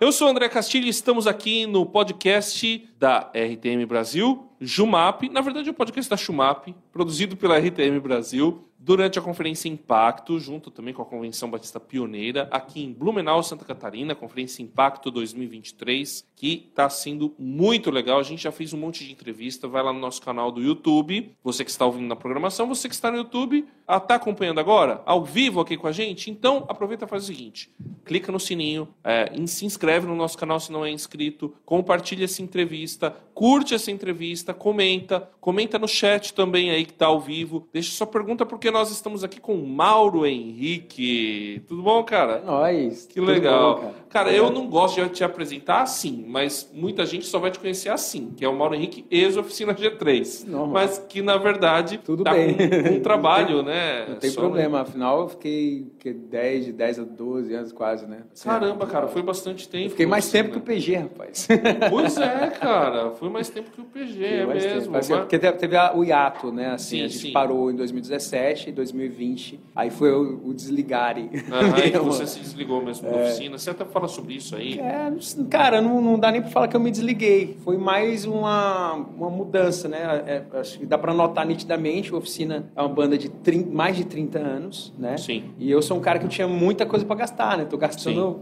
Eu sou André Castilho e estamos aqui no podcast da RTM Brasil, Jumap. Na verdade, é o podcast da Shumap, produzido pela RTM Brasil durante a Conferência Impacto, junto também com a Convenção Batista Pioneira, aqui em Blumenau, Santa Catarina, Conferência Impacto 2023, que está sendo muito legal. A gente já fez um monte de entrevista, vai lá no nosso canal do YouTube. Você que está ouvindo na programação, você que está no YouTube, está acompanhando agora, ao vivo aqui com a gente, então aproveita e faz o seguinte: clica no sininho, é, se inscreve no nosso canal se não é inscrito, compartilha essa entrevista, curte essa entrevista, comenta, comenta no chat também aí que está ao vivo, deixa sua pergunta porque nós estamos aqui com o Mauro Henrique. Tudo bom, cara? É nóis. Que legal. Bom, cara, cara eu não gosto de te apresentar assim, mas muita gente só vai te conhecer assim, que é o Mauro Henrique ex-oficina G3. Normal. Mas que, na verdade, Tudo tá bem. Com, um trabalho, né? Não tem só problema, afinal eu fiquei que 10, de 10 a 12 anos quase, né? Caramba, cara, foi bastante tempo. fiquei mais tempo né? que o PG, rapaz. Pois é, cara, foi mais tempo que o PG, é mesmo. Mas... Porque teve o hiato, né? Assim, sim, a gente sim. parou em 2017, 2020, aí foi o, o desligare. Ah, você se desligou mesmo da é... oficina. Você até fala sobre isso aí? É, cara, não, não dá nem pra falar que eu me desliguei. Foi mais uma, uma mudança, né? É, acho que dá pra notar nitidamente. A oficina é uma banda de 30, mais de 30 anos, né? Sim. E eu sou um cara que eu tinha muita coisa pra gastar, né? Tô gastando,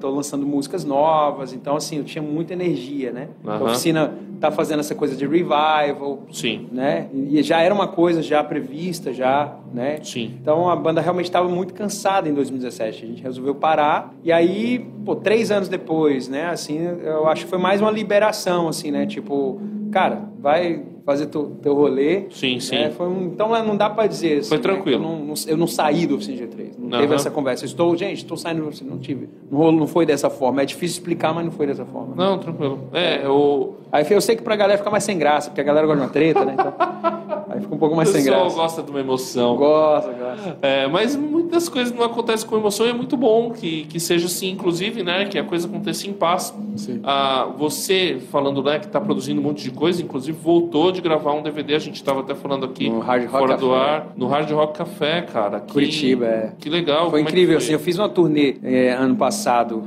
tô lançando músicas novas, então assim, eu tinha muita energia, né? Uh -huh. A oficina tá fazendo essa coisa de revival, Sim. né? E já era uma coisa já prevista, já, né? Sim. Então a banda realmente estava muito cansada em 2017. A gente resolveu parar e aí, pô, três anos depois, né? Assim, eu acho que foi mais uma liberação, assim, né? Tipo, cara, vai fazer teu, teu rolê. Sim, sim. É, um, então não dá para dizer. Assim, foi tranquilo. Né? Eu, não, eu, não, saí do Oficina G3. Não uhum. teve essa conversa. Estou, gente, estou saindo do Oficina. Não tive. Não, não foi dessa forma. É difícil explicar, mas não foi dessa forma. Não, tranquilo. É, eu. Aí eu sei que pra galera fica mais sem graça, porque a galera gosta de uma treta, né? Então, pouco mais sem graça. O pessoal gosta de uma emoção. Gosta, gosta. É, mas muitas coisas não acontecem com emoção e é muito bom que, que seja assim, inclusive, né? Que a coisa aconteça em paz. Sim. Ah, você falando, né, que está produzindo um monte de coisa, inclusive voltou de gravar um DVD, a gente estava até falando aqui no Hard Rock fora Café. do ar, no Hard Rock Café, cara. Que, Curitiba, é. Que legal. Foi é incrível, foi? assim, eu fiz uma turnê é, ano passado,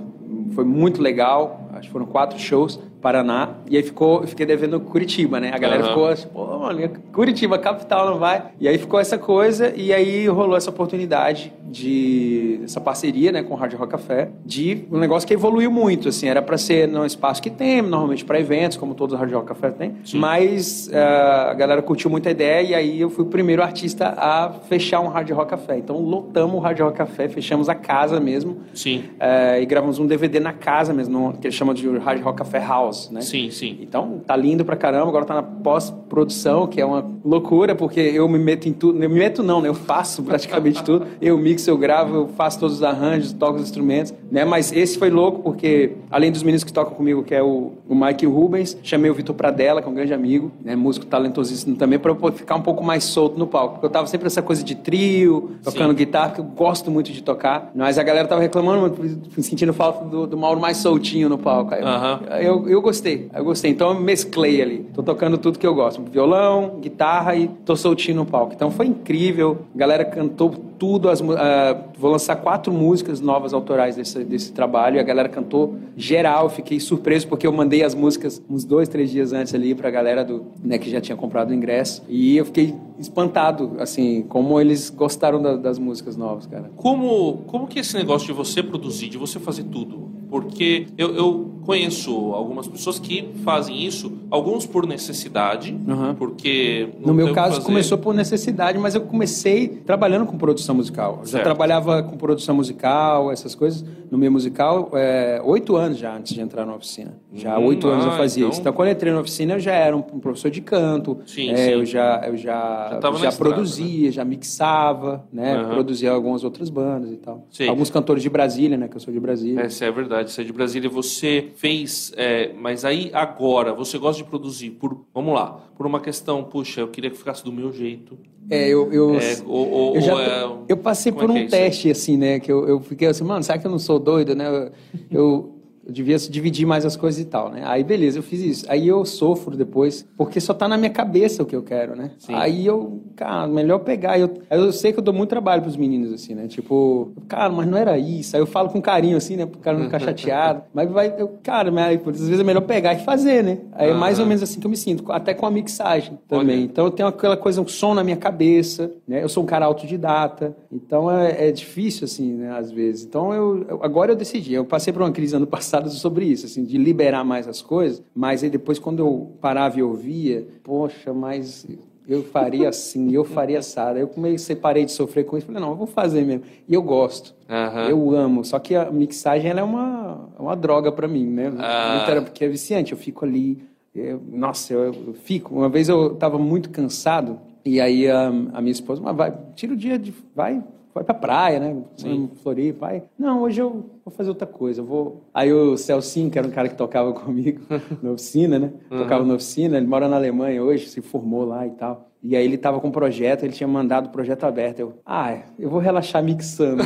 foi muito legal, acho que foram quatro shows. Paraná, e aí ficou, fiquei devendo Curitiba, né? A galera Aham. ficou assim, pô, mano, Curitiba, capital, não vai? E aí ficou essa coisa, e aí rolou essa oportunidade de, essa parceria, né, com o Hard Rock Café, de um negócio que evoluiu muito, assim, era para ser no espaço que tem, normalmente para eventos, como todos os Hard Rock Café tem, Sim. mas uh, a galera curtiu muito a ideia, e aí eu fui o primeiro artista a fechar um Hard Rock Café. Então lotamos o Hard Rock Café, fechamos a casa mesmo, Sim. uh, e gravamos um DVD na casa mesmo, que eles chamam de Hard Rock Café House, né? Sim, sim. Então, tá lindo pra caramba. Agora tá na pós-produção, que é uma loucura, porque eu me meto em tudo. Eu me meto não, né? Eu faço praticamente tudo. Eu mixo, eu gravo, eu faço todos os arranjos, toco os instrumentos, né? Mas esse foi louco, porque além dos meninos que tocam comigo, que é o, o Mike e o Rubens, chamei o Vitor Pradella, que é um grande amigo, né? Músico talentosíssimo também, pra eu ficar um pouco mais solto no palco. Porque eu tava sempre essa coisa de trio, tocando Sim. guitarra, que eu gosto muito de tocar. Mas a galera tava reclamando, sentindo falta do, do Mauro mais soltinho no palco. Aí eu, Aham. eu, eu gostei, eu gostei. Então eu mesclei ali. Tô tocando tudo que eu gosto: violão, guitarra e tô soltinho no palco. Então foi incrível. A galera cantou tudo. As, ah, vou lançar quatro músicas novas autorais desse, desse trabalho. A galera cantou geral. Fiquei surpreso porque eu mandei as músicas uns dois, três dias antes ali pra galera do, né, que já tinha comprado o ingresso. E eu fiquei espantado, assim, como eles gostaram da- das músicas novas, cara. Como, como que é esse negócio de você produzir, de você fazer tudo? Porque eu, eu conheço algumas pessoas que fazem isso, alguns por necessidade, Uhum. porque... No meu caso, fazer. começou por necessidade, mas eu comecei trabalhando com produção musical. Já trabalhava com produção musical, essas coisas, no meio musical, é, oito anos já antes de entrar na oficina. Já há Hum, oito anos eu ah, fazia então- isso. Então, quando eu entrei na oficina, eu já era um, professor de canto. Sim, é, sim. Eu já, eu Já já, já estrada, produzia, já mixava, né? Aham. Produzia algumas outras bandas e tal. Sei. Alguns cantores de Brasília, né? Que eu sou de Brasília. Essa é verdade, você é de Brasília, você fez, é, mas aí agora, você gosta de produzir por, vamos lá, por uma questão, puxa, eu queria que ficasse do meu jeito. É, eu, eu, É, ou, ou- eu, já, é- eu passei por é um é teste, assim, né? Que eu, eu fiquei assim, mano, será que eu não sou doido, né? Eu, eu- devia dividir mais as coisas e tal, né? Aí beleza, eu fiz isso. Aí eu sofro depois, porque só tá na minha cabeça o que eu quero, né? Sim. Aí eu, cara, melhor pegar. Eu, eu sei que eu dou muito trabalho pros meninos, assim, né? Tipo, cara, mas não era isso. Aí eu falo com carinho, assim, né? Pro cara não ficar chateado. mas vai, eu, cara, mas, às vezes é melhor pegar e fazer, né? Aí é mais ou menos assim que eu me sinto, até com a mixagem também. Olha. Então eu tenho aquela coisa, um som na minha cabeça, né? Eu sou um cara autodidata, então é, é difícil, assim, né? Às vezes. Então eu, eu, agora eu decidi. Eu passei por uma crise ano passado sobre isso, assim, de liberar mais as coisas, mas aí depois quando eu parava e ouvia, poxa, mas eu faria assim, eu faria assado. Eu comecei, parei de sofrer com isso, falei, não, eu vou fazer mesmo. E eu gosto, uhum. eu amo. Só que a mixagem ela é uma, uma droga para mim, né? Ah. Porque é viciante, eu fico ali, eu, nossa, eu, eu, fico. Uma vez eu estava muito cansado, e aí a, a minha esposa, mas vai, tira o dia de, vai, vai pra praia, né? Sim. Floripa, vai. Não, hoje eu vou fazer outra coisa. Eu vou. Aí o Celcinho, que era um cara que tocava comigo na oficina, né? Uhum. Tocava na oficina, ele mora na Alemanha hoje, se formou lá e tal. E aí ele tava com um projeto, ele tinha mandado o projeto aberto. Eu, ah, eu vou relaxar mixando.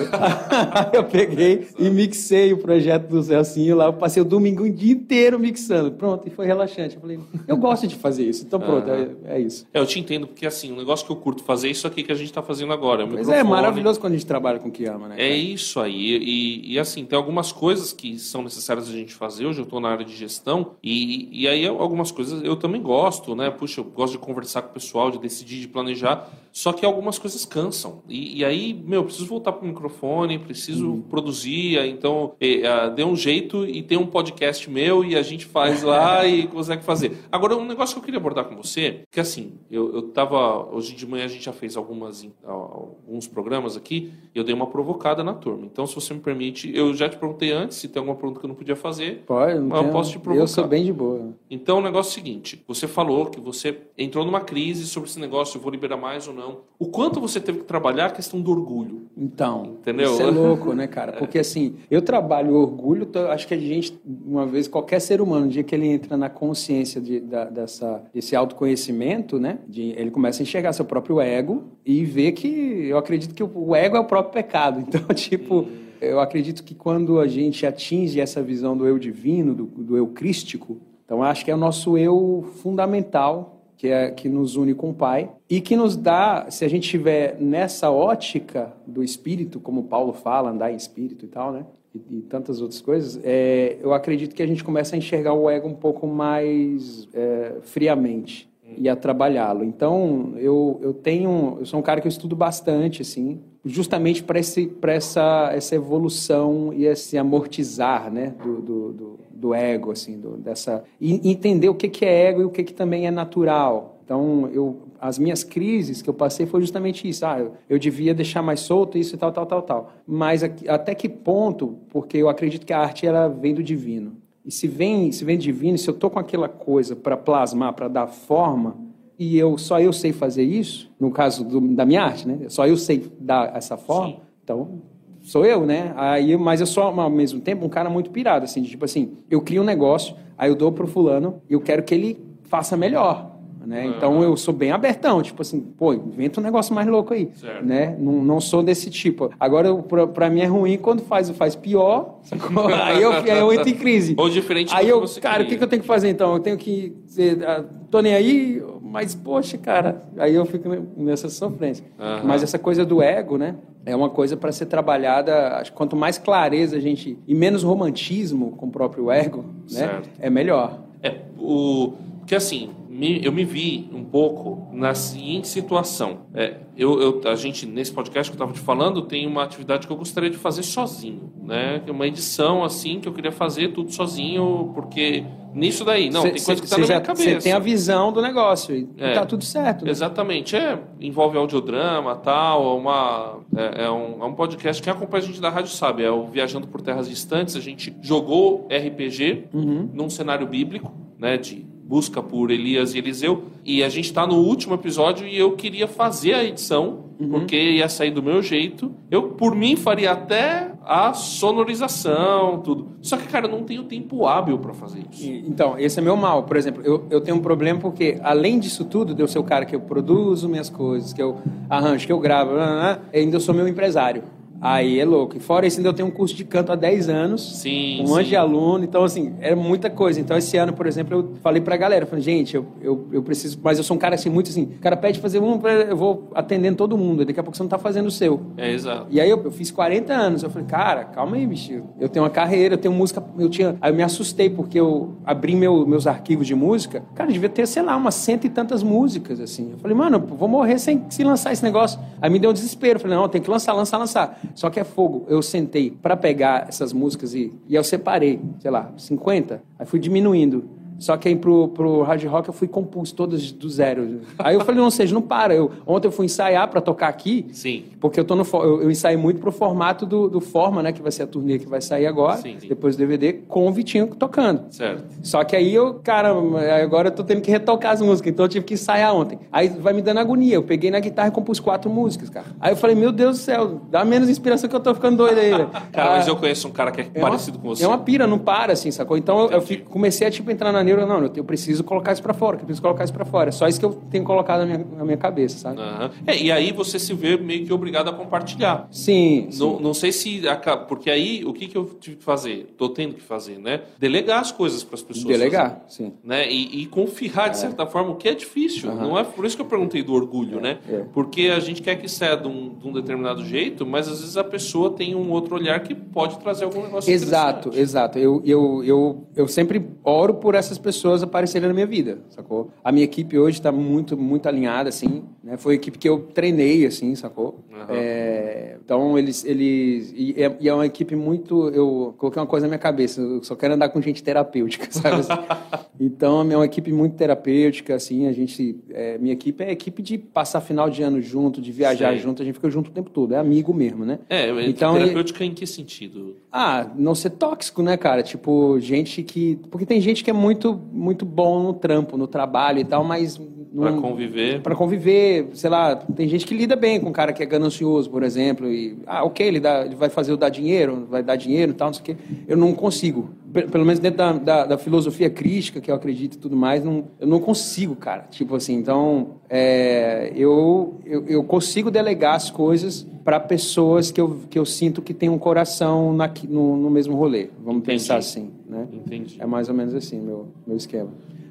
eu peguei e mixei o projeto do Celcinho lá. Eu passei o domingo o dia inteiro mixando. Pronto, e foi relaxante. Eu falei, eu gosto de fazer isso. Então pronto, é, é, isso. É, eu te entendo, porque assim, o negócio que eu curto fazer é isso aqui que a gente tá fazendo agora. Mas é maravilhoso quando a gente trabalha com o que ama, né? É cara? É isso aí. E, e, assim, tem algumas coisas que são necessárias a gente fazer. Hoje eu estou na área de gestão e, e aí algumas coisas eu também gosto, né? Puxa, eu gosto de conversar com o pessoal, de decidir, de planejar. Só que algumas coisas cansam. E, e aí, meu, preciso voltar para o microfone, preciso uhum. produzir. Então, é, dê um jeito e tem um podcast meu e a gente faz lá e consegue fazer. Agora, um negócio que eu queria abordar com você, que assim, eu, eu tava. Hoje de manhã a gente já fez algumas, alguns programas aqui e eu dei uma provocada na turma. Então, se você me permite, eu já te perguntei antes se tem alguma pergunta que eu não podia fazer. Pode, não mas eu posso te provocar. Eu sou bem de boa. Então, o negócio é o seguinte: você falou que você entrou numa crise sobre esse negócio, eu vou liberar mais ou não não. O quanto você teve que trabalhar a questão do orgulho. Então, entendeu? Isso é louco, né, cara? Porque assim, eu trabalho o orgulho, acho que a gente, uma vez, qualquer ser humano, no dia que ele entra na consciência de, da, dessa, desse autoconhecimento, né, de, ele começa a enxergar seu próprio ego e ver que, eu acredito que o ego é o próprio pecado. Então, tipo. Hum. Eu acredito que quando a gente atinge essa visão do eu divino, do, do eu crístico, então acho que é o nosso eu fundamental que, é, que nos une com o Pai, e que nos dá, se a gente estiver nessa ótica do espírito, como Paulo fala, andar em espírito e tal, né? E, e tantas outras coisas, é, eu acredito que a gente começa a enxergar o ego um pouco mais é, friamente e a trabalhá-lo. Então, eu, eu tenho, eu sou um cara que eu estudo bastante, assim, justamente para essa, essa evolução e esse amortizar, né, do, do, do do ego, assim, do, dessa e entender o que, que é ego e o que, que também é natural. Então, eu, as minhas crises que eu passei foi justamente isso. Ah, eu, eu devia deixar mais solto isso e tal, tal, tal, tal. Mas até que ponto? Porque eu acredito que a arte ela vem do divino. E se vem, se vem divino, se eu tô com aquela coisa para plasmar, para dar forma, e eu só eu sei fazer isso, no caso do, da minha arte, né? Só eu sei dar essa forma. Sim. Então, sou eu, né? Aí, mas eu sou, ao mesmo tempo, um cara muito pirado, assim, de, tipo assim, eu crio um negócio, aí eu dou pro fulano e eu quero que ele faça melhor. Né? Uhum. Então eu sou bem abertão, tipo assim, pô, inventa um negócio mais louco aí, certo. né? Não, não sou desse tipo. Agora, pra, pra mim é ruim quando faz, faz pior, aí eu, aí eu entro em crise. Ou diferente Aí eu, cara, o que, que, eu tenho que fazer então? Eu tenho que ser, ah, tô nem aí, mas poxa, cara, aí eu fico nessa sofrência. Uhum. Mas essa coisa do ego, né? é uma coisa para ser trabalhada. Acho quanto mais clareza a gente e menos romantismo com o próprio ego, né, é melhor. É o que assim me, eu me vi um pouco na seguinte situação. É, eu, eu, a gente, nesse podcast que eu estava te falando, tem uma atividade que eu gostaria de fazer sozinho, né? É uma edição, assim, que eu queria fazer tudo sozinho, porque nisso daí, não, cê, tem coisa que está na minha cabeça. Você tem a visão do negócio e é, tá tudo certo. Né? Exatamente, é, envolve audiodrama, tal, é uma, é, é, um, é um podcast, quem acompanha a gente da rádio sabe, é o Viajando por Terras Distantes, a gente jogou RPG uhum. num cenário bíblico, né, de busca por Elias e Eliseu. E a gente está no último episódio e eu queria fazer a edição, uhum. porque ia sair do meu jeito. Eu, por mim, faria até a sonorização, tudo. Só que, cara, eu não tenho tempo hábil para fazer isso. Então, esse é meu mal. Por exemplo, eu, eu tenho um problema porque, além disso tudo, de eu ser o cara que eu produzo minhas coisas, que eu arranjo, que eu gravo, ainda eu sou meu empresário. Aí é louco. E fora isso, ainda eu tenho um curso de canto há 10 anos. Sim, Um monte sim. de aluno. Então, assim, era muita coisa. Então, esse ano, por exemplo, eu falei pra galera, falei, gente, eu, eu, eu preciso... Mas eu sou um cara, assim, muito assim, o cara pede fazer um, eu vou atendendo todo mundo. Daqui a pouco você não tá fazendo o seu. É, exato. E aí eu, eu fiz 40 anos. Eu falei, cara, calma aí, bicho. Eu tenho uma carreira, eu tenho música. Eu tinha. Aí eu me assustei, porque eu abri meu- meus arquivos de música. Cara, devia ter, sei lá, umas cento e tantas músicas, assim. Eu falei, mano, eu vou morrer sem, sem lançar esse negócio. Aí me deu um desespero. Eu falei, não, tem que lançar, lançar, lançar. Só que é fogo. Eu sentei pra pegar essas músicas e, e eu separei, sei lá, 50. Aí fui diminuindo. Só que aí pro, pro hard rock eu fui compus todas do zero. Aí eu falei, não seja, não para. Eu, ontem eu fui ensaiar pra tocar aqui. Sim. Porque eu, tô no, eu, eu ensaio muito pro formato do, do Forma, né? Que vai ser a turnê que vai sair agora. Sim, sim. Depois do DVD, com o Vitinho tocando. Certo. Só que aí eu, cara, agora eu tô tendo que retocar as músicas, então eu tive que ensaiar ontem. Aí vai me dando agonia. Eu peguei na guitarra e compus quatro músicas, cara. Aí eu falei, meu Deus do céu, dá menos inspiração que eu tô ficando doido aí. velho. Cara, mas Ah, eu conheço um cara que é, é uma- parecido com você. É uma pira, não para, assim, sacou? Então eu, eu fico- comecei a, tipo, entrar na neura, não, eu, eu preciso colocar isso pra fora, eu preciso colocar isso pra fora. É só isso que eu tenho colocado na minha, na minha cabeça, sabe? Aham. É, e aí você se vê meio que obrigado a compartilhar. Sim, sim. Não, não sei se. acaba- Porque aí, o que, que eu tive que fazer? Tô tendo que fazer, né? Delegar as coisas para as pessoas. Delegar, sim. né? E, e confiar, de certa forma, o que é difícil. Não é por isso que eu perguntei do orgulho, né? é. Porque a gente quer que saia de um, de um determinado jeito, mas às vezes a pessoa tem um outro olhar que pode trazer algum negócio Exato, exato. Eu, eu, eu, eu sempre oro por essas pessoas aparecerem na minha vida, sacou? A minha equipe hoje está muito, muito alinhada, assim, né? Foi a equipe que eu treinei, assim, sacou? Aham. É, então, eles... eles e, é, e é uma equipe muito... Eu coloquei uma coisa na minha cabeça, eu só quero andar com gente terapêutica, sabe? Então, é uma equipe muito terapêutica, assim, a gente... é, minha equipe é equipe de passar final de ano junto, de viajar Sei. junto, a gente fica junto o tempo todo, é amigo mesmo, né? É, Então, terapêutica em que sentido? Ah, não ser tóxico, né, cara? Tipo, gente que. Porque tem gente que é muito, muito bom no trampo, no trabalho e tal, mas. Pra não- conviver. Pra conviver, sei lá, tem gente que lida bem com um cara que é ganancioso, por exemplo, e, ah, ok, ele, dá, ele vai fazer o dar dinheiro, vai dar dinheiro e tal, não sei o quê. Eu não consigo. Pe- Pelo menos dentro da, da, da filosofia crítica, que eu acredito e tudo mais, não, eu não consigo, cara. Tipo assim, então, é, eu, eu, eu consigo delegar as coisas para pessoas que eu, que eu sinto que tem um coração naqui- no, no mesmo rolê. Vamos Entendi. pensar assim, né? Entendi. É mais ou menos assim meu, meu esquema.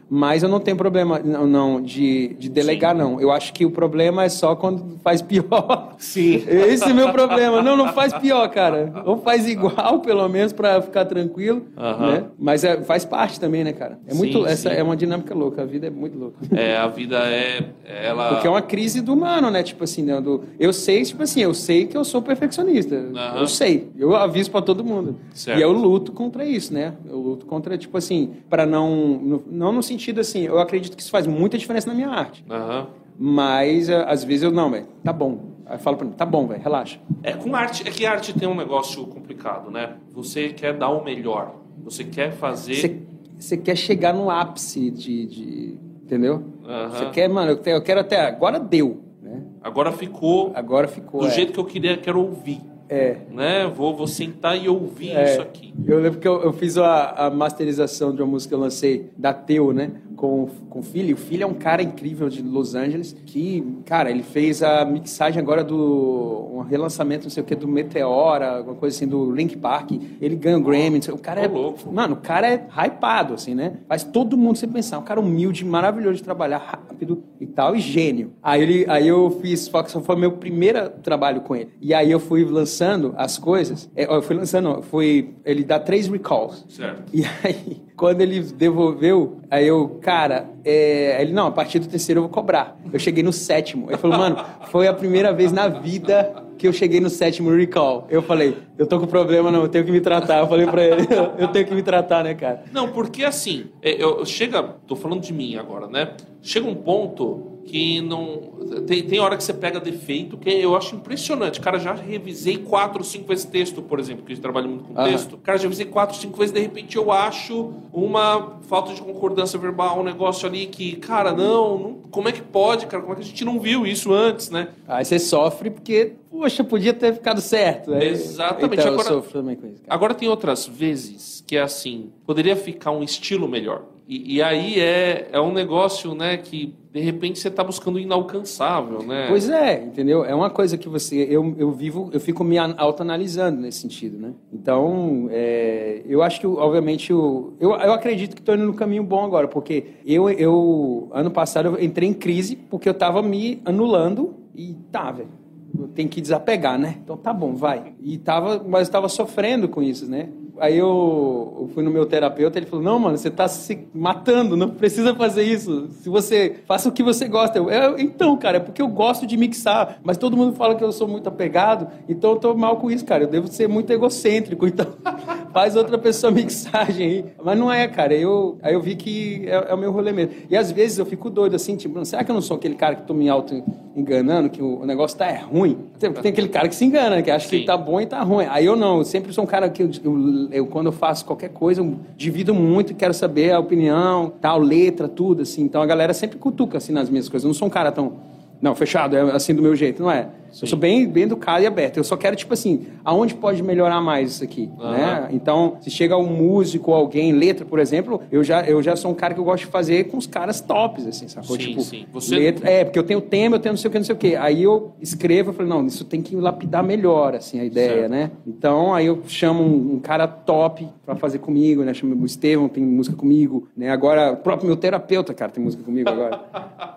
Mas eu não tenho problema não, não, de, de delegar, não. Eu acho que o problema é só quando faz pior. Sim. Esse é o meu problema. Não, não faz pior, cara. Ou faz igual, pelo menos, pra ficar tranquilo. Aham. Né? Mas é, faz parte também, né, cara? É muito, Sim, essa sim. é uma dinâmica louca. A vida é muito louca. É, a vida é. Ela. Porque é uma crise do humano, né? Tipo assim, né? do, eu sei, tipo assim, eu sei que eu sou perfeccionista. Aham. Eu sei. Eu aviso pra todo mundo. Certo. E eu luto contra isso, né? Eu luto contra, tipo assim, pra não. no- não no sentido assim, eu acredito que isso faz muita diferença na minha arte. Aham. Mas eh, às vezes eu, não, velho, tá bom. Aí eu falo pra mim, tá bom, velho, relaxa. É, com arte, é que arte tem um negócio complicado, né? Você quer dar o melhor. Você quer fazer. Você, você quer chegar no ápice de. de- entendeu? Aham. Você quer, mano, eu, te- eu quero até. Agora deu, né? Agora ficou Agora ficou. do é. jeito que eu queria, quero ouvir. É. Né? Vou, vou sentar e ouvir É, isso aqui. Eu lembro que eu, eu fiz a, a masterização de uma música que eu lancei da Teu, né? Com, com o Filho. O Filho é um cara incrível de Los Angeles que, cara, ele fez a mixagem agora do. um relançamento, não sei o que, do Meteora, alguma coisa assim, do Link Park. Ele ganha o Grammy. O cara é. louco. Mano, o cara é hypado, assim, né? Faz todo mundo você pensar. Um cara humilde, maravilhoso de trabalhar, rápido e tal, e gênio. Aí, ele, aí eu fiz, Fox foi meu primeiro trabalho com ele. E aí eu fui lançando as coisas. É, Eu fui lançando, foi. Ele dá três recalls. Certo. E aí, quando ele devolveu, aí eu, cara, é... ele, não, a partir do terceiro eu vou cobrar. Eu cheguei no sétimo. Ele falou, mano, foi a primeira vez na vida que eu cheguei no sétimo recall. Eu falei, eu tô com problema, não, eu tenho que me tratar. Eu falei pra ele, eu tenho que me tratar, né, cara? Não, porque assim, é, eu, chega. Tô falando de mim agora, né? Chega um ponto que não. Tem, tem hora que você pega defeito, que eu acho impressionante. Cara, já revisei quatro, cinco vezes texto, por exemplo, que a gente trabalha muito com Aham. texto. Cara, já revisei quatro, cinco vezes, de repente eu acho uma falta de concordância verbal, um negócio ali que, cara, não, não como é que pode, cara? Como é que a gente não viu isso antes, né? Aí você sofre porque, poxa, podia ter ficado certo. Aí- Exatamente. Então, Agora- eu sofro também com isso. cara. Agora tem outras vezes que é assim, poderia ficar um estilo melhor. E, e aí é, é um negócio, né, que de repente você está buscando o inalcançável, né? Pois é, entendeu? É uma coisa que você, eu, eu vivo, eu fico me autoanalisando nesse sentido, né? Então, é, eu acho que, obviamente, eu, eu, eu acredito que estou indo no caminho bom agora, porque eu, eu, ano passado, eu entrei em crise porque eu estava me anulando e tá, velho. Tem que desapegar, né? Então tá bom, vai. E tava, mas estava sofrendo com isso, né? Aí eu, eu, fui no meu terapeuta, ele falou: Não, mano, você está se matando, não precisa fazer isso. Se você faça o que você gosta. Eu, eu, então, cara, é porque eu gosto de mixar, mas todo mundo fala que eu sou muito apegado, então eu tô mal com isso, cara. Eu devo ser muito egocêntrico, então faz outra pessoa mixagem aí. Mas não é, cara. Eu, aí eu vi que é, é o meu rolê mesmo. E às vezes eu fico doido assim, tipo, será que eu não sou aquele cara que tô me auto-enganando, que o, o negócio tá é ruim? Tem, tem, aquele cara que se engana, que acha Sim. que tá bom e tá ruim. Aí eu não, eu sempre sou um cara que eu, eu eu quando eu faço qualquer coisa, eu divido muito e quero saber a opinião, tal, letra, tudo, assim. Então a galera sempre cutuca, assim, nas minhas coisas. Eu não sou um cara tão não, fechado, é assim do meu jeito, não é? Sim. Eu sou bem, bem educado e aberto. Eu só quero, tipo assim, aonde pode melhorar mais isso aqui, uhum. né? Então, se chega um músico ou alguém, letra, por exemplo, eu já, eu já sou um cara que eu gosto de fazer com os caras tops, assim, sacou? Sim, tipo, sim. Você... letra, é, porque eu tenho tema, eu tenho não sei o que, não sei o que. Aí eu escrevo, eu falei, não, isso tem que lapidar melhor, assim, a ideia, certo. né? Então, aí eu chamo um, um cara top para fazer comigo, né? Chamo o Estevão, tem música comigo, né? Agora, o próprio meu terapeuta, cara, tem música comigo agora.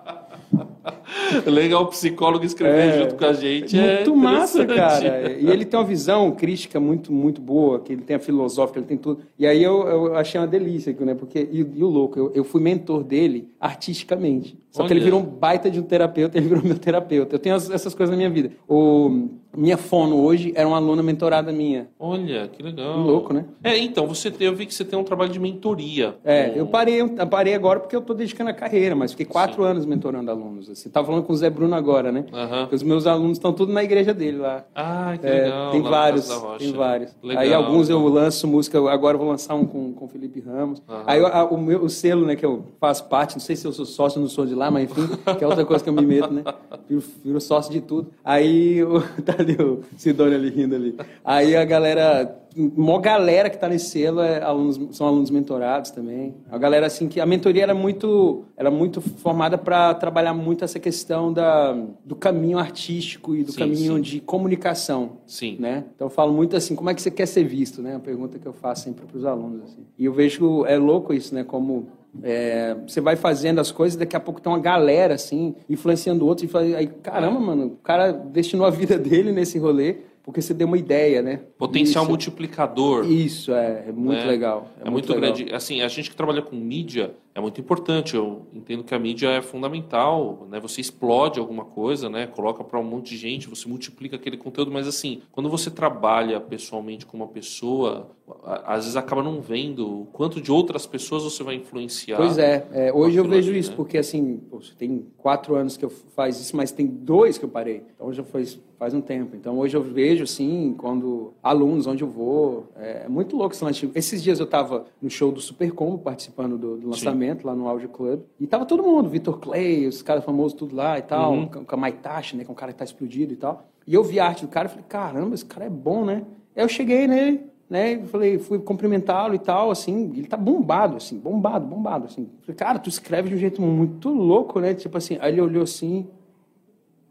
Legal o psicólogo escrever é, junto com a gente. É muito é massa, cara. E ele tem uma visão crítica muito, muito boa, que ele tem a filosófica, ele tem tudo. E aí eu, eu achei uma delícia, né? Porque, e, e o louco, eu, eu fui mentor dele artisticamente. Só Olha. que ele virou um baita de um terapeuta, ele virou meu terapeuta. Eu tenho essas coisas na minha vida. O, minha fono hoje era uma aluna mentorada minha. Olha, que legal. louco, né? É, então, você eu vi que você tem um trabalho de mentoria. É, eu parei, eu parei agora porque eu estou dedicando a carreira, mas fiquei quatro Sim. anos mentorando alunos. Você assim. falando com o Zé Bruno agora, né? Uhum. Porque os meus alunos estão tudo na igreja dele lá. Ah, que é, legal. Tem vários, tem vários. Legal, Aí alguns eu lanço música, agora eu vou lançar um com, com o Felipe Ramos. Uhum. Aí a, o, meu, o selo, né, que eu faço parte, não sei se eu sou sócio ou não sou de lá, mas enfim, que é outra coisa que eu me meto, né? Viro, viro sócio de tudo. Aí o, tá ali o Sidônio ali rindo ali. Aí a galera Mó galera que está nesse selo é alunos, são alunos mentorados também. A galera assim que a mentoria era muito, era muito formada para trabalhar muito essa questão da, do caminho artístico e do sim, caminho sim. de comunicação. Sim. Né? Então eu falo muito assim, como é que você quer ser visto, né? A pergunta que eu faço sempre para os alunos. Assim. E eu vejo é louco isso, né? Como é, você vai fazendo as coisas, daqui a pouco tem uma galera assim influenciando outros e aí caramba, mano, o cara destinou a vida dele nesse rolê porque você deu uma ideia, né? Potencial isso, multiplicador. Isso, é, é muito né? legal. É, é muito, muito grande. Assim, a gente que trabalha com mídia é muito importante. Eu entendo que a mídia é fundamental, né? Você explode alguma coisa, né? Coloca para um monte de gente, você multiplica aquele conteúdo, mas assim, quando você trabalha pessoalmente com uma pessoa, às vezes acaba não vendo o quanto de outras pessoas você vai influenciar. Pois é, é hoje eu vejo ali, isso, né? porque assim, tem quatro anos que eu faço isso, mas tem dois que eu parei. Então já faz, faz um tempo. Então hoje eu vejo, assim, quando alunos, onde eu vou, é, é muito louco esse lance. Esses dias eu estava no show do Super Combo, participando do, do lançamento Sim. Lá no Audio Club, e tava todo mundo, Vitor Clay, os caras famosos tudo lá e tal, uhum. com a Maitachi, né, que é um cara que tá explodido e tal. E eu vi a arte do cara e falei, caramba, esse cara é bom, né? Aí eu cheguei nele, né? Falei, fui cumprimentá-lo e tal, assim, ele tá bombado, assim, bombado, bombado, assim. Falei, cara, tu escreve de um jeito muito louco, né? Tipo assim, aí ele olhou assim,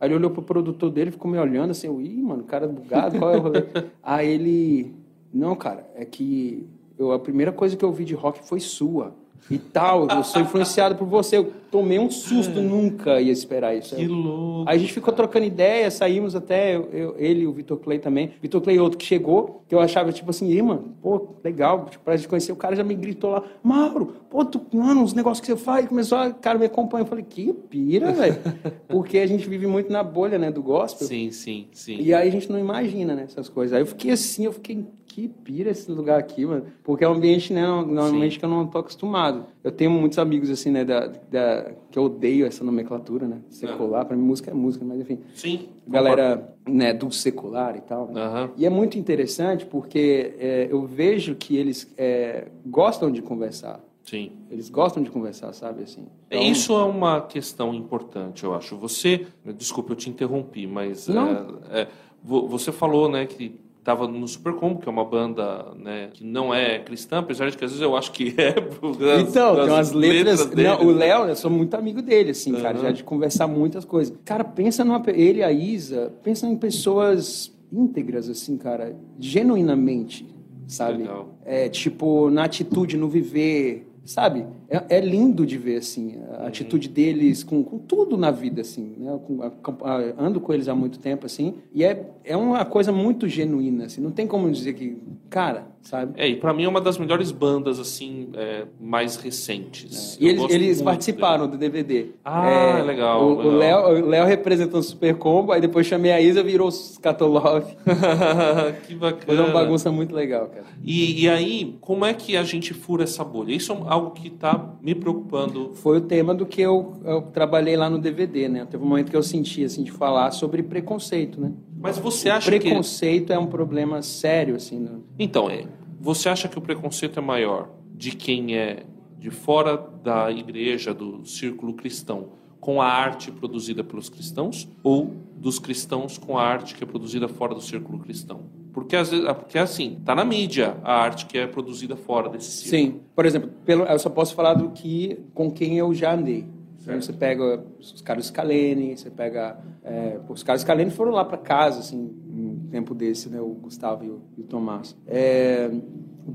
aí ele olhou pro produtor dele, ficou me olhando assim, eu, ih, mano, cara bugado, qual é o rolê? aí ele, não, cara, é que eu, a primeira coisa que eu ouvi de rock foi sua e tal, eu sou influenciado por você. Eu tomei um susto, nunca ia esperar isso. Que louco. Aí a gente ficou trocando ideia, saímos até, eu, ele e o Vitor Clay também. Vitor Clay, outro que chegou, que eu achava tipo assim, Ih, mano, pô, legal, tipo, pra gente conhecer. O cara já me gritou lá, Mauro, pô, tu, mano, uns negócios que você faz. E começou, o cara me acompanha. Eu falei, que pira, velho. Porque a gente vive muito na bolha, né, do gospel. Sim, sim, sim. E aí a gente não imagina, né, essas coisas. Aí eu fiquei assim, eu fiquei que pira esse lugar aqui, mano. Porque é um ambiente, né, normalmente Sim. que eu não tô acostumado. Eu tenho muitos amigos, assim, né, da, da que eu odeio essa nomenclatura, né, secular. É. Para mim, música é música, mas enfim. Sim. Galera, né, do secular e tal. Né? Uhum. E é muito interessante porque é, eu vejo que eles é, gostam de conversar. Sim. Eles gostam de conversar, sabe assim. Então... Isso é uma questão importante, eu acho. Você, desculpa, eu te interrompi, mas Não. É, é você falou, né, que estava no Super Combo, que é uma banda né, que não é cristã, apesar de que às vezes eu acho que é. Das, então, das tem umas letras. letras dele, não, o Léo, eu sou muito amigo dele, assim, uhum. cara, já de conversar muitas coisas. Cara, pensa numa. Ele e a Isa, pensa em pessoas íntegras, assim, cara, genuinamente, sabe? Legal. É, tipo, na atitude, no viver, sabe? É, é, lindo de ver, assim, a uhum. atitude deles com, com tudo na vida, assim, né? Com, a, a, ando com eles há muito tempo, assim, e é, é uma coisa muito genuína, assim, não tem como dizer que, cara, sabe? É, e pra mim é uma das melhores bandas, assim, é, mais recentes. É. E eles, eles participaram dele. do DVD. Ah, é, legal. O Léo Léo representou o Super Combo, aí depois chamei a Isa, virou Skatolov. que bacana. Foi uma bagunça muito legal, cara. E, e aí, como é que a gente fura essa bolha? Isso é algo que tá me preocupando. Foi o tema do que eu, eu trabalhei lá no DVD, né? Teve um momento que eu senti, assim, de falar sobre preconceito, né? Mas você acha que... preconceito é um problema sério, assim. Né? Então, é, você acha que o preconceito é maior de quem é de fora da igreja, do círculo cristão, com a arte produzida pelos cristãos, ou dos cristãos com a arte que é produzida fora do círculo cristão? Porque, às vezes, porque assim, tá na mídia a arte que é produzida fora desse círculo. Sim. Por exemplo, pelo, eu só posso falar do que com quem eu já andei. Certo. Você pega os caras Scalene, você pega... É, os caras Scalene foram lá para casa, assim, um tempo desse, né? O Gustavo e o, e o Tomás. É,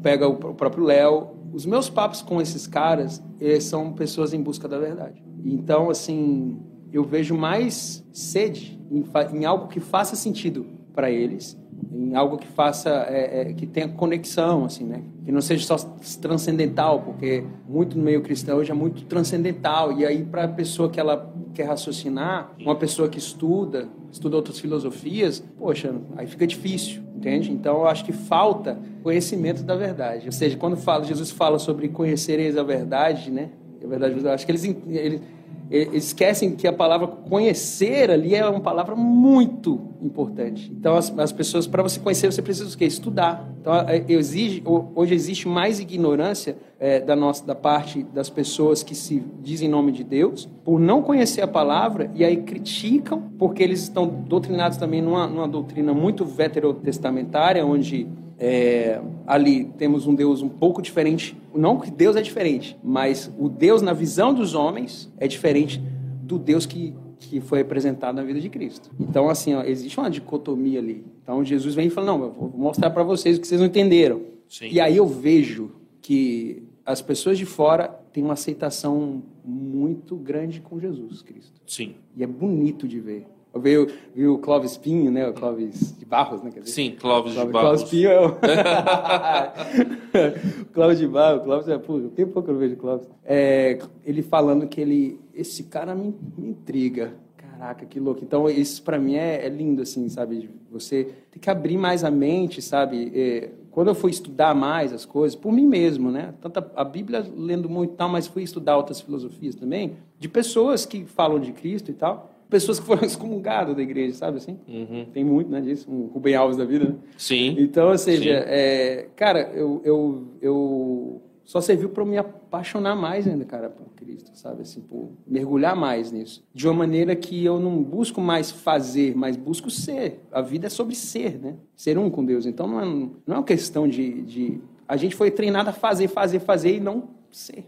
pega o, o próprio Léo. Os meus papos com esses caras são pessoas em busca da verdade. Então, assim, eu vejo mais sede em, em algo que faça sentido para eles em algo que faça, é, é, que tenha conexão, assim, né? Que não seja só transcendental, porque muito no meio cristão hoje é muito transcendental. E aí, para a pessoa que ela quer raciocinar, uma pessoa que estuda, estuda outras filosofias, poxa, aí fica difícil, entende? Então, eu acho que falta conhecimento da verdade. Ou seja, quando fala, Jesus fala sobre conhecereis a verdade, né? A verdade, eu acho que eles, eles esquecem que a palavra conhecer ali é uma palavra muito importante. Então, as, as pessoas, para você conhecer, você precisa o quê? Estudar. Então, é, exige, hoje existe mais ignorância é, da, nossa, da parte das pessoas que se dizem em nome de Deus, por não conhecer a palavra e aí criticam, porque eles estão doutrinados também numa, numa doutrina muito veterotestamentária, onde é, ali temos um Deus um pouco diferente. Não que Deus é diferente, mas o Deus na visão dos homens é diferente do Deus que, que foi apresentado na vida de Cristo. Então, assim, ó, existe uma dicotomia ali. Então, Jesus vem e fala: Não, eu vou mostrar para vocês o que vocês não entenderam. Sim. E aí eu vejo que as pessoas de fora têm uma aceitação muito grande com Jesus Cristo. Sim. E é bonito de ver. Vi, vi o Clóvis Pinho, né? O Clóvis de Barros, né? Sim, Clóvis, Clóvis de Barros. Clóvis Pinho é o... Clóvis de Barros. Clóvis é... Pô, tem pouco que eu não vejo Clóvis. É, ele falando que ele... Esse cara me, me intriga. Caraca, que louco. Então, isso para mim é, é, lindo, assim, sabe? Você tem que abrir mais a mente, sabe? É, quando eu fui estudar mais as coisas, por mim mesmo, né? Tanto a, a Bíblia lendo muito e tal, mas fui estudar outras filosofias também, de pessoas que falam de Cristo e tal pessoas que foram excomungadas da igreja, sabe assim? Uhum. Tem muito, né, disso, um Rubem Alves da vida, né? Sim. Então, ou seja, é, cara, eu, eu, eu só serviu para me apaixonar mais ainda, cara, por Cristo, sabe? Assim, por mergulhar mais nisso. De uma maneira que eu não busco mais fazer, mas busco ser. A vida é sobre ser, né? Ser um com Deus. Então, não é, não é uma questão de, de... A gente foi treinado a fazer, fazer, fazer e não ser.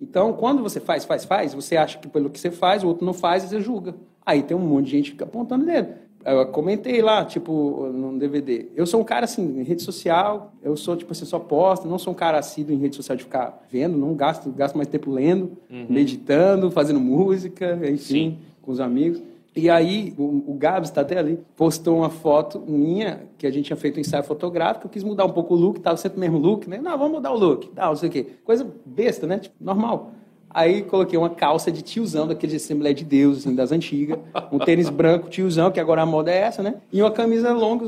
Então, quando você faz, faz, faz, você acha que pelo que você faz, o outro não faz e você julga. Aí tem um monte de gente apontando dedo. Eu comentei lá, tipo, no DVD. Eu sou um cara, assim, em rede social, eu sou, tipo assim, só posto, não sou um cara assíduo em rede social de ficar vendo, não gasto, gasto mais tempo lendo, uhum. meditando, fazendo música, enfim, Sim. com os amigos. E aí, o, o Gabs está até ali, postou uma foto minha, que a gente tinha feito um ensaio fotográfico, eu quis mudar um pouco o look, tava sempre o mesmo look, né? Não, vamos mudar o look, tal, não sei o quê. Coisa besta, né? Tipo, normal. Aí coloquei uma calça de tiozão, daquele de Assembleia de Deus, assim, das antigas. Um tênis branco, tiozão, que agora a moda é essa, né? E uma camisa longa,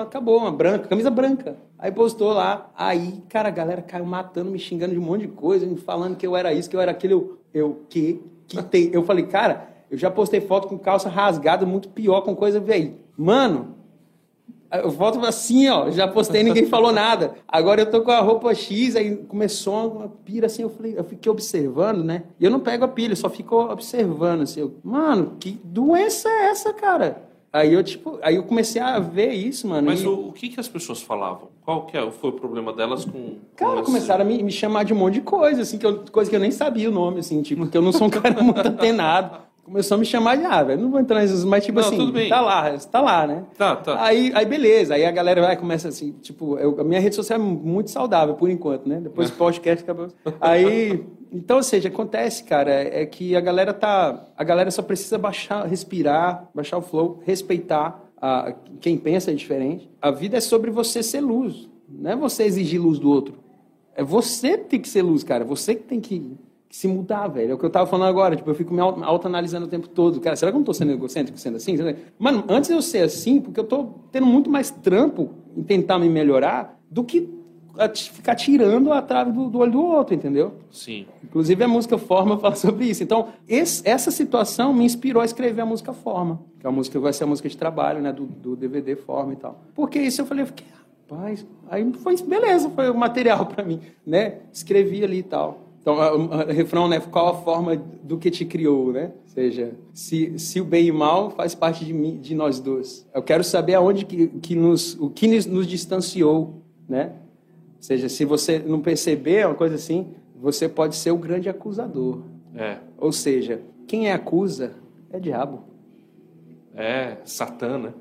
acabou, uma branca, camisa branca. Aí postou lá. Aí, cara, a galera caiu matando, me xingando de um monte de coisa, falando que eu era isso, que eu era aquilo. Eu, eu que, que tem? Eu falei, cara, eu já postei foto com calça rasgada, muito pior, com coisa, velho. Mano, eu volto assim, ó, já postei ninguém falou nada. Agora eu tô com a roupa X, aí começou uma pira assim, eu falei, eu fiquei observando, né? E eu não pego a pilha, eu só fico observando assim. Eu, Mano, que doença é essa, cara? Aí eu, tipo, aí eu comecei a ver isso, mano. Mas e... o, o que, que as pessoas falavam? Qual que é, foi o problema delas com. Cara, com começaram a me, me, chamar de um monte de coisa, assim, que eu, coisa que eu nem sabia o nome, assim, tipo, porque eu não sou um cara muito antenado. Começou a me chamar de, ah, velho, não vou entrar nesses, mas tipo não, assim, tá lá, tá lá, né? Tá, tá. Aí, aí beleza, aí a galera vai começa assim, tipo, eu, a minha rede social é muito saudável por enquanto, né? Depois o podcast acabou. Aí, então, ou seja, acontece, cara, é que a galera tá, a galera só precisa baixar, respirar, baixar o flow, respeitar a, quem pensa é diferente. A vida é sobre você ser luz, não é você exigir luz do outro. É você que tem que ser luz, cara. Você que tem que se mudar, velho. É o que eu tava falando agora. Tipo, eu fico me autoanalisando o tempo todo. Cara, será que eu não tô sendo egocêntrico sendo assim? Mano, antes eu ser assim, porque eu tô tendo muito mais trampo em tentar me melhorar do que ficar tirando a trave do, do olho do outro, entendeu? Sim. Inclusive a música Forma fala sobre isso. Então, esse, essa situação me inspirou a escrever a música Forma, que é a música vai ser a música de trabalho, né, do, do DVD Forma e tal. Porque isso eu falei, eu fiquei, rapaz, aí foi beleza, foi o material para mim, né? Escrevi ali e tal. Então, o refrão, né? Qual a forma do que te criou, né? Ou seja, se, se o bem e o mal faz parte de, mim, de nós dois. Eu quero saber aonde que, que nos, o que nos, nos distanciou, né? Ou seja, se você não perceber uma coisa assim, você pode ser o grande acusador. É. Ou seja, quem é acusa é diabo. É, Satã, né?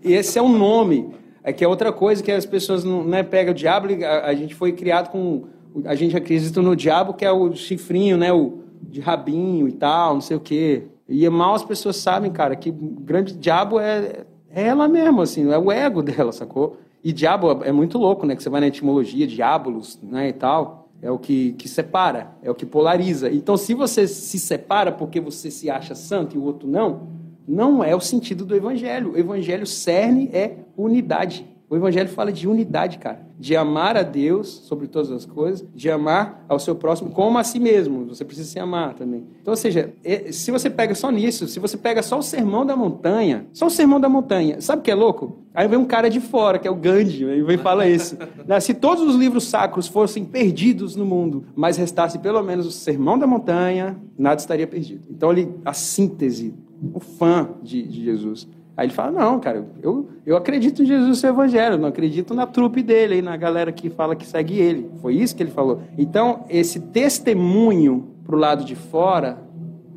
E esse é o nome. É que é outra coisa que as pessoas não né, pegam o diabo. A, a gente foi criado com a gente acredita no diabo que é o chifrinho, né? O de rabinho e tal, não sei o quê. E mal as pessoas sabem, cara, que o grande diabo é, é ela mesma, assim, é o ego dela, sacou? E diabo é muito louco, né? Que você vai na etimologia, diabolos, né, e tal. É o que, que separa, é o que polariza. Então, se você se separa porque você se acha santo e o outro não, não é o sentido do evangelho. O evangelho cerne é unidade. O Evangelho fala de unidade, cara. De amar a Deus sobre todas as coisas, de amar ao seu próximo como a si mesmo. Você precisa se amar também. Então, ou seja, se você pega só nisso, se você pega só o sermão da montanha, só o sermão da montanha, sabe o que é louco? Aí vem um cara de fora, que é o Gandhi, e vem fala isso. Né, se todos os livros sacros fossem perdidos no mundo, mas restasse pelo menos o sermão da montanha, nada estaria perdido. Então, ali, a síntese, o fã de, de Jesus. Aí ele fala, não, cara, eu, eu acredito em Jesus e o Evangelho, não acredito na trupe dele, na galera que fala que segue ele. Foi isso que ele falou. Então, esse testemunho pro lado de fora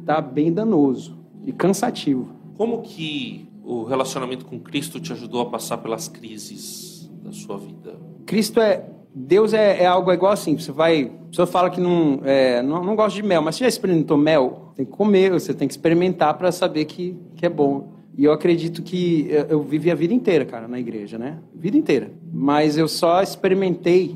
tá bem danoso e cansativo. Como que o relacionamento com Cristo te ajudou a passar pelas crises da sua vida? Cristo é... Deus é, é algo igual assim, você vai... A pessoa fala que não, é, não, não gosta de mel, mas você já experimentou mel? Tem que comer, você tem que experimentar para saber que, que é bom. E eu acredito que eu vivi a vida inteira, cara, na igreja, né? Vida inteira. Mas eu só experimentei,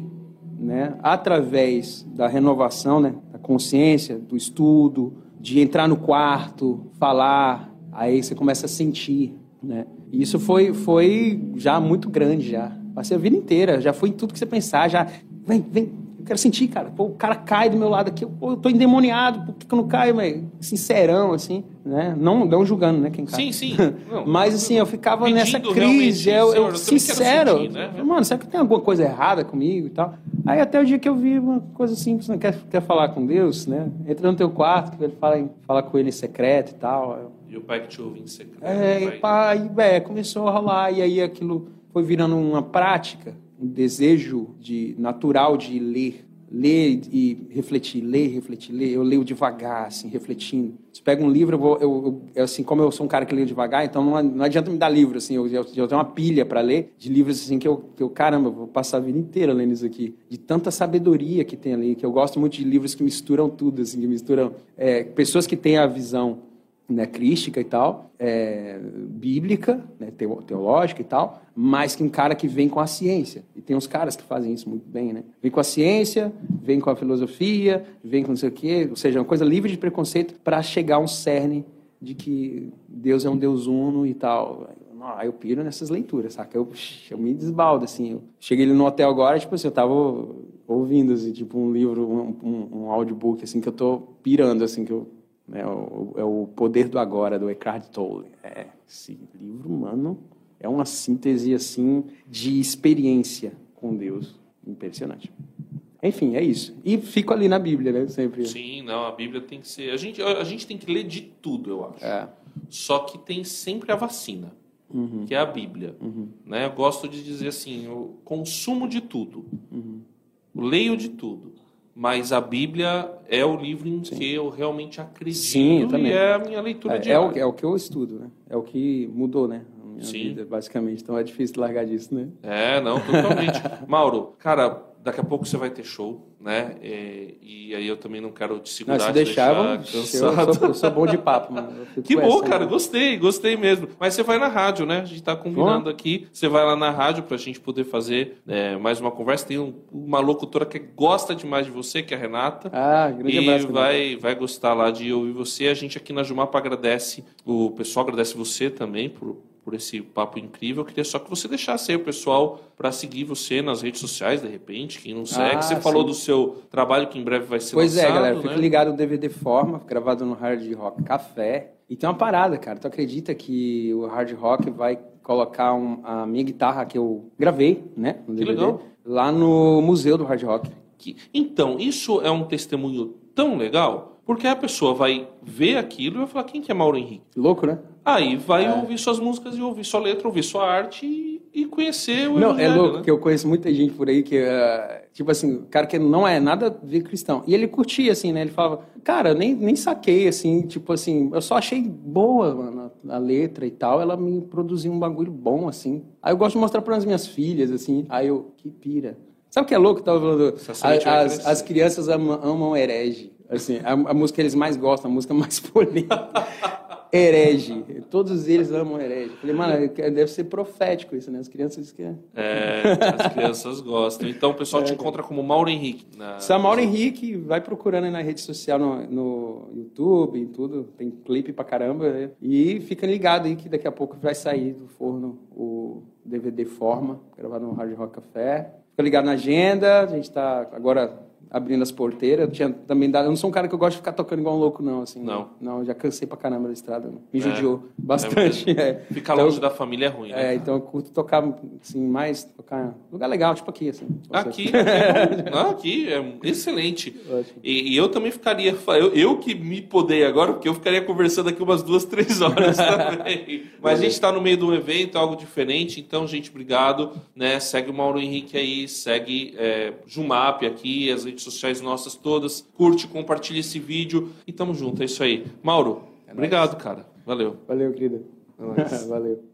né, através da renovação, né, da consciência, do estudo, de entrar no quarto, falar, aí você começa a sentir, né? E isso foi foi já muito grande já. Passei a vida inteira, já foi em tudo que você pensar, já vem, vem, eu quero sentir, cara. Pô, o cara cai do meu lado aqui. Pô, eu tô endemoniado. Por que, que eu não caio, mas Sincerão, assim, né? Não, não julgando, né, quem cai. Sim, sim. Não, mas, assim, eu ficava nessa crise. Eu, eu, eu sincero. Sentir, né? Mano, será que tem alguma coisa errada comigo e tal? Aí até o dia que eu vi uma coisa simples, né? Quer, quer falar com Deus, né? Entra no teu quarto, ele fala, fala com ele em secreto e tal. E o pai que te ouve em secreto. É, e pai, é, começou a rolar. E aí aquilo foi virando uma prática um desejo de natural de ler, ler e refletir, ler, refletir, ler. Eu leio devagar, assim, refletindo. Se pega um livro, eu, vou, eu, eu, assim, como eu sou um cara que leio devagar, então não, não adianta me dar livro, assim, eu, eu, eu tenho uma pilha para ler de livros assim que eu, que eu, caramba, vou passar a vida inteira lendo isso aqui, de tanta sabedoria que tem ali, que eu gosto muito de livros que misturam tudo, assim, que misturam é, pessoas que têm a visão né, crística e tal, é, bíblica, né, teológica e tal, mas que um cara que vem com a ciência. E tem uns caras que fazem isso muito bem, né? Vem com a ciência, vem com a filosofia, vem com não sei o quê, ou seja, uma coisa livre de preconceito para chegar a um cerne de que Deus é um Deus uno e tal. Aí eu piro nessas leituras, saca? Eu, eu me desbaldo, assim. Eu cheguei no hotel agora, tipo assim, eu tava ouvindo, assim, tipo um livro, um, um, um audiobook, assim, que eu tô pirando, assim, que eu é o, é o Poder do Agora, do Eckhart Tolle. É, esse livro, mano, é uma síntese, assim, de experiência com Deus. Impressionante. Enfim, é isso. E fico ali na Bíblia, né? Sempre. Sim, não, a Bíblia tem que ser. A gente, a gente tem que ler de tudo, eu acho. É. Só que tem sempre a vacina, Uhum. que é a Bíblia. Né? Eu gosto de dizer assim: eu consumo de tudo, Uhum. leio de tudo. Mas a Bíblia é o livro em que eu realmente acredito Sim, eu também. e é a minha leitura É, é, diária. o, é o que eu estudo, né? É o que mudou, né? A minha Sim. vida, basicamente. Então é difícil largar disso, né? É, não, totalmente. Mauro, cara, daqui a pouco você vai ter show, né? É, e aí eu também não quero te segurar, Não, se te deixar, vamos- eu, cansado. sou, eu sou bom de papo, mano. Que bom, essa, cara, né? gostei, gostei mesmo. Mas você vai na rádio, né? A gente tá combinando aqui. Você vai lá na rádio pra gente poder fazer é, mais uma conversa. Tem um- uma locutora que gosta demais de você, que é a Renata. Ah, grande E abraço. Vai, vai gostar lá de ouvir você. A gente aqui na Jumapa agradece, o pessoal agradece você também por, por esse papo incrível. Eu queria só que você deixasse aí o pessoal para seguir você nas redes sociais, de repente, quem não segue. Ah, você falou sim. do seu trabalho que em breve vai ser Pois lançado, é, galera, né? fica ligado o DVD Forma, gravado no Hard Rock Café. E tem uma parada, cara. Tu acredita que o Hard Rock vai colocar um- a minha guitarra que eu gravei, né? No Que DVD, legal. Lá no Museu do Hard Rock. Que- Então, isso é um testemunho tão legal, porque a pessoa vai ver aquilo e vai falar, quem que é Mauro Henrique? Louco, né? Aí vai É. ouvir suas músicas e ouvir sua letra, ouvir sua arte e, e conhecer o Não, é louco né? que eu conheço muita gente por aí que, eh, tipo assim, o cara que não é nada a ver cristão. E ele curtia, assim, né? Ele falava, cara, nem, nem saquei, assim, tipo assim, eu só achei boa, mano, a letra e tal. Ela me produziu um bagulho bom, assim. Aí eu gosto de mostrar para as minhas filhas, assim. Aí eu, que pira. Sabe o que é louco? Tava falando, a- vai as, as crianças amam, amam herege. Assim, a, a música que eles mais gostam, a música mais polêmica. Herege. Todos eles amam herege. Falei, mano, deve ser profético isso, né? As crianças que É, as crianças gostam. Então o pessoal te encontra como Mauro Henrique. Na... Samauro Henrique, vai procurando aí na rede social, no, no YouTube, em tudo. Tem clipe pra caramba. né? E fica ligado aí que daqui a pouco vai sair do forno o DVD Forma, gravado no Hard Rock Café. Fica ligado na agenda, a gente tá agora abrindo as porteiras. Eu tinha também dado, eu não sou um cara que eu gosto de ficar tocando igual um louco, não. Assim, Não. Não, eu já cansei pra caramba da estrada. Me É, judiou bastante. mesmo. é. Ficar Então, longe da família é ruim, né? É, então eu curto tocar, assim, mais, tocar em lugar legal, tipo aqui, assim. Aqui, é bom. Não, aqui é excelente. E, e eu também ficaria. Eu, eu que me podei agora, porque eu ficaria conversando aqui umas duas, três horas também. Mas a gente está no meio de um evento, algo diferente. Então, gente, obrigado. Né? Segue o Mauro Henrique aí, segue é, Jumap aqui, as redes sociais nossas todas. Curte, compartilha esse vídeo e tamo junto. É isso aí. Mauro, obrigado, cara. Valeu. Valeu, querida. É. Valeu.